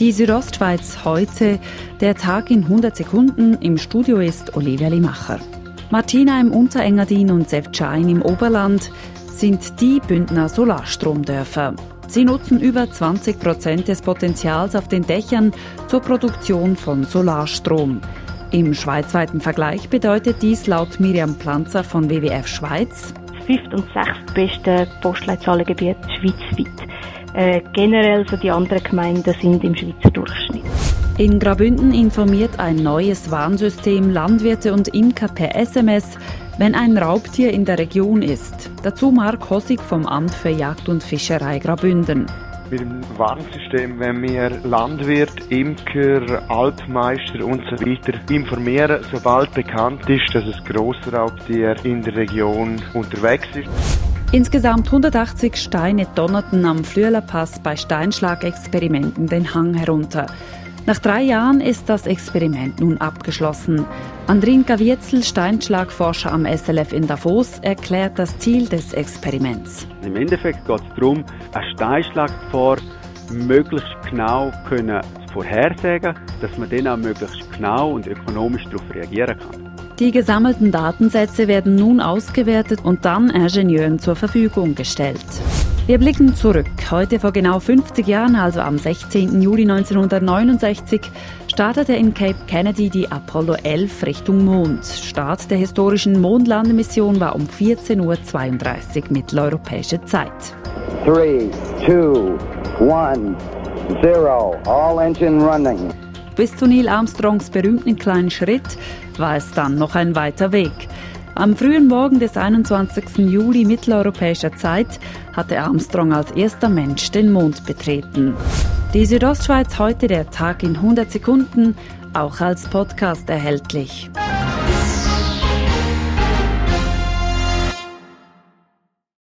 Die Südostschweiz heute, der Tag in 100 Sekunden. Im Studio ist Olivia Limacher. Martina im Unterengadin und Sevcain im Oberland sind die Bündner Solarstromdörfer. Sie nutzen über 20 Prozent des Potenzials auf den Dächern zur Produktion von Solarstrom. Im schweizweiten Vergleich bedeutet dies laut Miriam Planzer von WWF Schweiz das fünfte und sechste beste Postleitzahlengebiet schweizweit. Äh, generell so die anderen Gemeinden sind im Schweizer Durchschnitt. In Grabünden informiert ein neues Warnsystem Landwirte und Imker per SMS, wenn ein Raubtier in der Region ist. Dazu Mark Hossig vom Amt für Jagd und Fischerei Grabünden. Mit dem Warnsystem, wenn wir Landwirt, Imker, Altmeister und so weiter informieren, sobald bekannt ist, dass ein Grossraubtier in der Region unterwegs ist. Insgesamt 180 Steine donnerten am Flüelerpass bei Steinschlagexperimenten den Hang herunter. Nach drei Jahren ist das Experiment nun abgeschlossen. Andrinka Wietzel, Steinschlagforscher am SLF in Davos, erklärt das Ziel des Experiments. Im Endeffekt geht es darum, eine Steinschlaggefahr möglichst genau können vorhersagen, dass man dann auch möglichst genau und ökonomisch darauf reagieren kann. Die gesammelten Datensätze werden nun ausgewertet und dann Ingenieuren zur Verfügung gestellt. Wir blicken zurück. Heute vor genau 50 Jahren, also am 16. Juli 1969, startete in Cape Kennedy die Apollo 11 Richtung Mond. Start der historischen Mondlandemission war um 14.32 Uhr mitteleuropäischer Zeit. 3, 2, 1, 0. All engine running. Bis zu Neil Armstrongs berühmten kleinen Schritt war es dann noch ein weiter Weg. Am frühen Morgen des 21. Juli mitteleuropäischer Zeit hatte Armstrong als erster Mensch den Mond betreten. Die Südostschweiz heute der Tag in 100 Sekunden, auch als Podcast erhältlich.